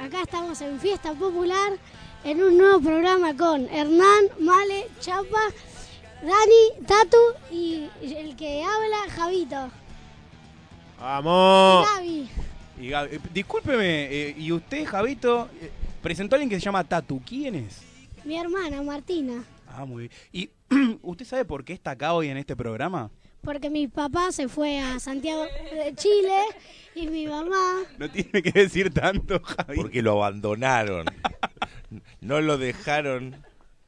acá estamos en Fiesta Popular en un nuevo programa con Hernán, Male, Chapa, Dani, Tatu y el que habla, Javito. ¡Vamos! Gaby. Y Gaby, eh, discúlpeme, eh, ¿y usted, Javito, eh, presentó a alguien que se llama Tatu? ¿Quién es? Mi hermana, Martina. Ah, muy bien. ¿Y usted sabe por qué está acá hoy en este programa? Porque mi papá se fue a Santiago de Chile y mi mamá. No tiene que decir tanto, Javi. Porque lo abandonaron. No lo dejaron.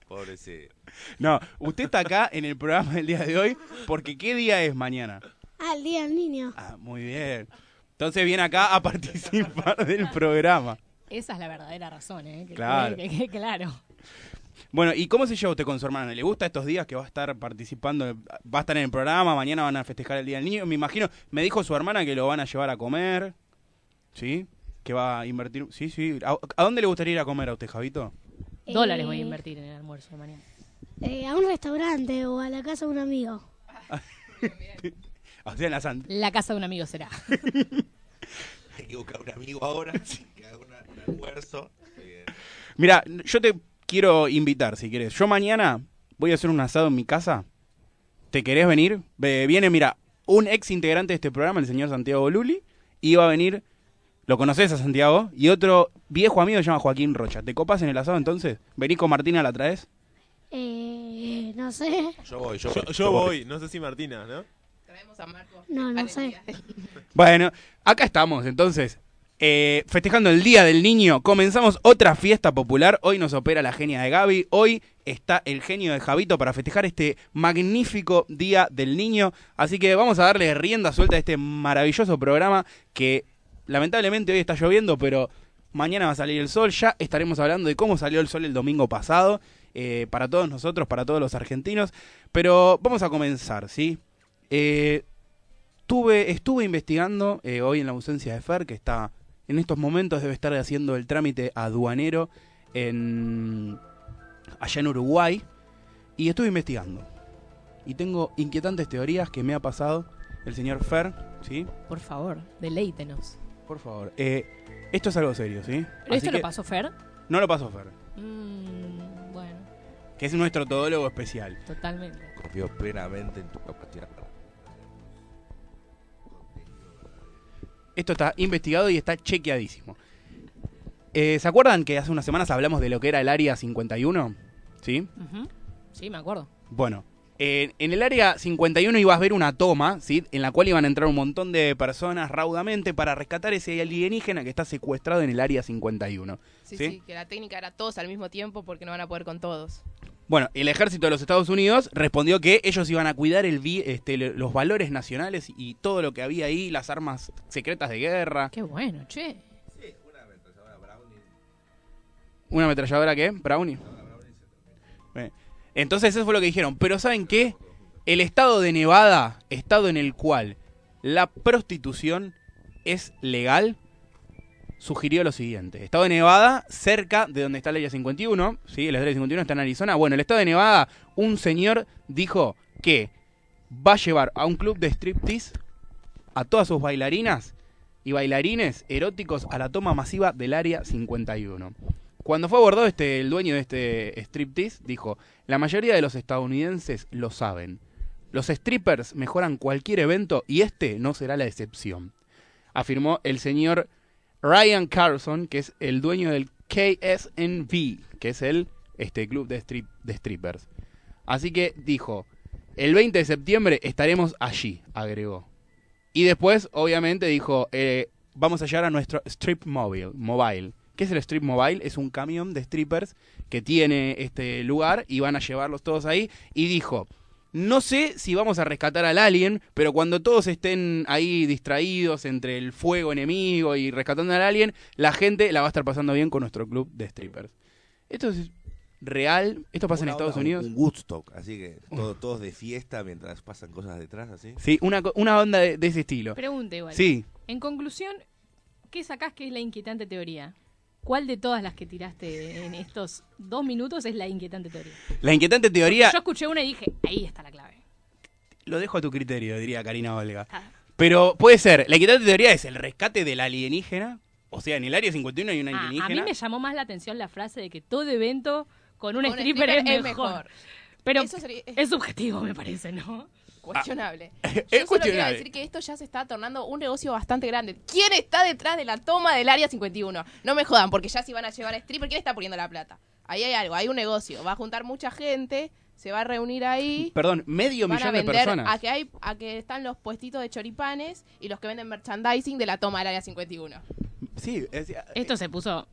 Pobrecito. No, usted está acá en el programa del día de hoy porque ¿qué día es mañana? Ah, el día del niño. Ah, muy bien. Entonces viene acá a participar del programa. Esa es la verdadera razón, ¿eh? Que- Claro. que- que- claro. Bueno, ¿y cómo se lleva usted con su hermana? ¿Le gusta estos días que va a estar participando? Va a estar en el programa, mañana van a festejar el Día del Niño. Me imagino, me dijo su hermana que lo van a llevar a comer. ¿Sí? Que va a invertir. Sí, sí. ¿A, a dónde le gustaría ir a comer a usted, Javito? Dólares Eh, voy a invertir en el almuerzo de mañana. eh, a un restaurante o a la casa de un amigo. O sea, en la Santa. La casa de un amigo será. Hay que buscar un amigo ahora que haga un almuerzo. Mira, yo te quiero invitar, si quieres. Yo mañana voy a hacer un asado en mi casa. ¿Te querés venir? Ve- Viene, mira, un ex integrante de este programa, el señor Santiago Luli, y va a venir, lo conoces a Santiago, y otro viejo amigo se llama Joaquín Rocha. ¿Te copas en el asado entonces? Vení con Martina, ¿la traes? Eh, no sé. Yo voy, yo, Yo, voy. yo voy, no sé si Martina, ¿no? Traemos a Marco. No, no sé. Bueno, acá estamos, entonces. Eh, festejando el Día del Niño, comenzamos otra fiesta popular. Hoy nos opera la genia de Gaby. Hoy está el genio de Javito para festejar este magnífico Día del Niño. Así que vamos a darle rienda suelta a este maravilloso programa que lamentablemente hoy está lloviendo, pero mañana va a salir el sol. Ya estaremos hablando de cómo salió el sol el domingo pasado. eh, para todos nosotros, para todos los argentinos. Pero vamos a comenzar, ¿sí? Eh, tuve, estuve investigando hoy en la ausencia de Fer, que está en estos momentos debe estar haciendo el trámite aduanero en allá en Uruguay y estuve investigando y tengo inquietantes teorías que me ha pasado el señor Fer, ¿sí? Por favor, deleítenos. Por favor, eh, esto es algo serio, ¿sí? ¿Pero Así esto que- lo pasó Fer? No lo pasó Fer, Mm, bueno, que es nuestro todólogo especial. totalmente. Confío plenamente en tu capacidad. Esto está investigado y está chequeadísimo. Eh, ¿Se acuerdan que hace unas semanas hablamos de lo que era el Área 51? ¿Sí? Sí, me acuerdo. Bueno, eh, en el área 51 ibas a ver una toma, ¿sí? En la cual iban a entrar un montón de personas raudamente para rescatar ese alienígena que está secuestrado en el área 51. Sí, ¿Sí? sí, que la técnica era todos al mismo tiempo porque no van a poder con todos. Bueno, el ejército de los Estados Unidos respondió que ellos iban a cuidar el vi- este, los valores nacionales y todo lo que había ahí, las armas secretas de guerra. Qué bueno, che. ¿Una ametralladora qué? Brownie. Eh, Entonces eso fue lo que dijeron. Pero ¿saben qué? El estado de Nevada, estado en el cual la prostitución es legal, sugirió lo siguiente. Estado de Nevada, cerca de donde está el área 51, ¿sí? El área 51 está en Arizona. Bueno, el estado de Nevada, un señor dijo que va a llevar a un club de striptease a todas sus bailarinas y bailarines eróticos a la toma masiva del área 51. Cuando fue abordado este, el dueño de este striptease, dijo, la mayoría de los estadounidenses lo saben. Los strippers mejoran cualquier evento y este no será la excepción. Afirmó el señor Ryan Carlson, que es el dueño del KSNV, que es el este, club de, strip- de strippers. Así que dijo, el 20 de septiembre estaremos allí, agregó. Y después, obviamente, dijo, eh, vamos a llegar a nuestro strip mobile, mobile. ¿Qué es el strip mobile? Es un camión de strippers que tiene este lugar y van a llevarlos todos ahí. Y dijo, no sé si vamos a rescatar al alien, pero cuando todos estén ahí distraídos entre el fuego enemigo y rescatando al alien, la gente la va a estar pasando bien con nuestro club de strippers. Esto es real, esto pasa en Estados onda, Unidos. Un Woodstock, así que todo- todos de fiesta mientras pasan cosas detrás, así. Sí, una, una onda de, de ese estilo. Pregunta igual. Sí, En conclusión, ¿qué sacás que es la inquietante teoría? ¿Cuál de todas las que tiraste en estos dos minutos es la inquietante teoría? la inquietante teoría Yo escuché una y dije, ahí está la clave. lo dejo a tu criterio, diría Karina Olga. Ah, Pero puede ser, la inquietante teoría es el rescate del alienígena, O sea, en el área 51 hay una Ah, a alienígena. mí me llamó más la atención la frase de que todo evento con un Con stripper, es mejor. Pero Eso sería- es subjetivo, me parece, ¿no? Cuestionable. Es Yo solo quiero decir que esto ya se está tornando un negocio bastante grande. ¿Quién está detrás de la toma del área 51? No me jodan, porque ya si van a llevar a stripper, ¿quién está poniendo la plata? Ahí hay algo, hay un negocio. Va a juntar mucha gente, se va a reunir ahí. Perdón, medio Van a millón de personas. a que hay a que están los puestitos de choripanes y los que venden merchandising de la toma del área 51. Sí, es- Esto se puso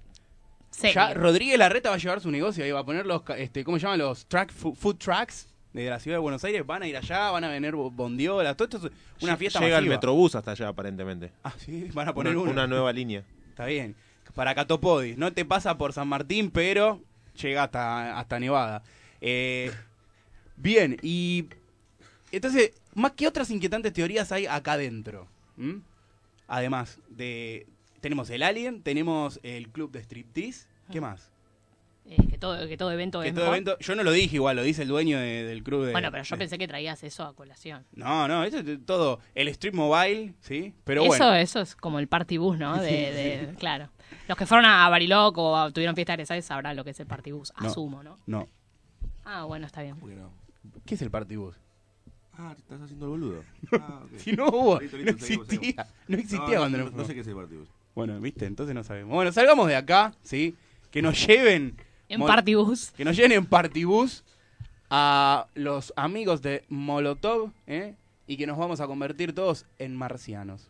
serio. ya Rodríguez Larreta va a llevar su negocio ahí, va a poner los, este, ¿cómo se llaman? Los track, fu- food trucks de la ciudad de Buenos Aires, van a ir allá, van a vender bo- bondiolas, todo esto es una fiesta Llega el. Metrobús hasta allá, aparentemente. Ah, sí, van a poner una, uno. una nueva línea. Está bien. Para Catopodis, no te pasa por San Martín, pero llega hasta, hasta Nevada. Eh, bien, y entonces, más que otras inquietantes teorías hay acá adentro. Además de... Tenemos el Alien, tenemos el club de striptease. ¿Qué más? Eh, que, todo, que todo evento Que es todo mejor. evento, yo no lo dije igual, lo dice el dueño de- del club de... Bueno, pero yo de- pensé que traías eso a colación. No, no, eso es todo. El Street Mobile, ¿sí? Pero eso, bueno. eso es como el party bus, ¿no? De, de- claro. Los que fueron a Bariloche o a- tuvieron fiesta de egresados sabrán lo que es el party bus. No. Asumo, ¿no? No. Ah, bueno, está bien. ¿Por qué no? ¿Qué es el Party Bus? Ah, te estás haciendo el boludo. Ah, ok. Si no hubo, Listo, no listo, seguimos, existía. seguimos. No existía No, cuando no, nos no fuimos. sé qué es el partido. Bueno, viste, entonces no sabemos. Bueno, salgamos de acá, ¿sí? Que nos lleven. En Mol- party bus. Que nos lleven en partibus a los amigos de Molotov, ¿eh? Y que nos vamos a convertir todos en marcianos.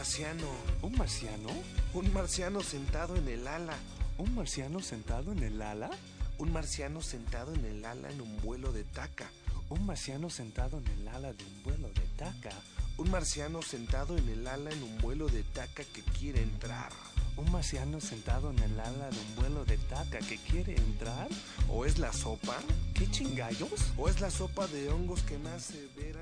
Marciano. ¿Un marciano? Un marciano sentado en el ala. ¿Un marciano sentado en el ala? Un marciano sentado en el ala en un vuelo de taca. ¿Un marciano sentado en el ala de un vuelo de taca? Un marciano sentado en el ala en un vuelo de taca que quiere entrar. ¿Un marciano sentado en el ala de un vuelo de taca que quiere entrar? ¿O es la sopa? ¿Qué chingallos? ¿O es la sopa de hongos que ver al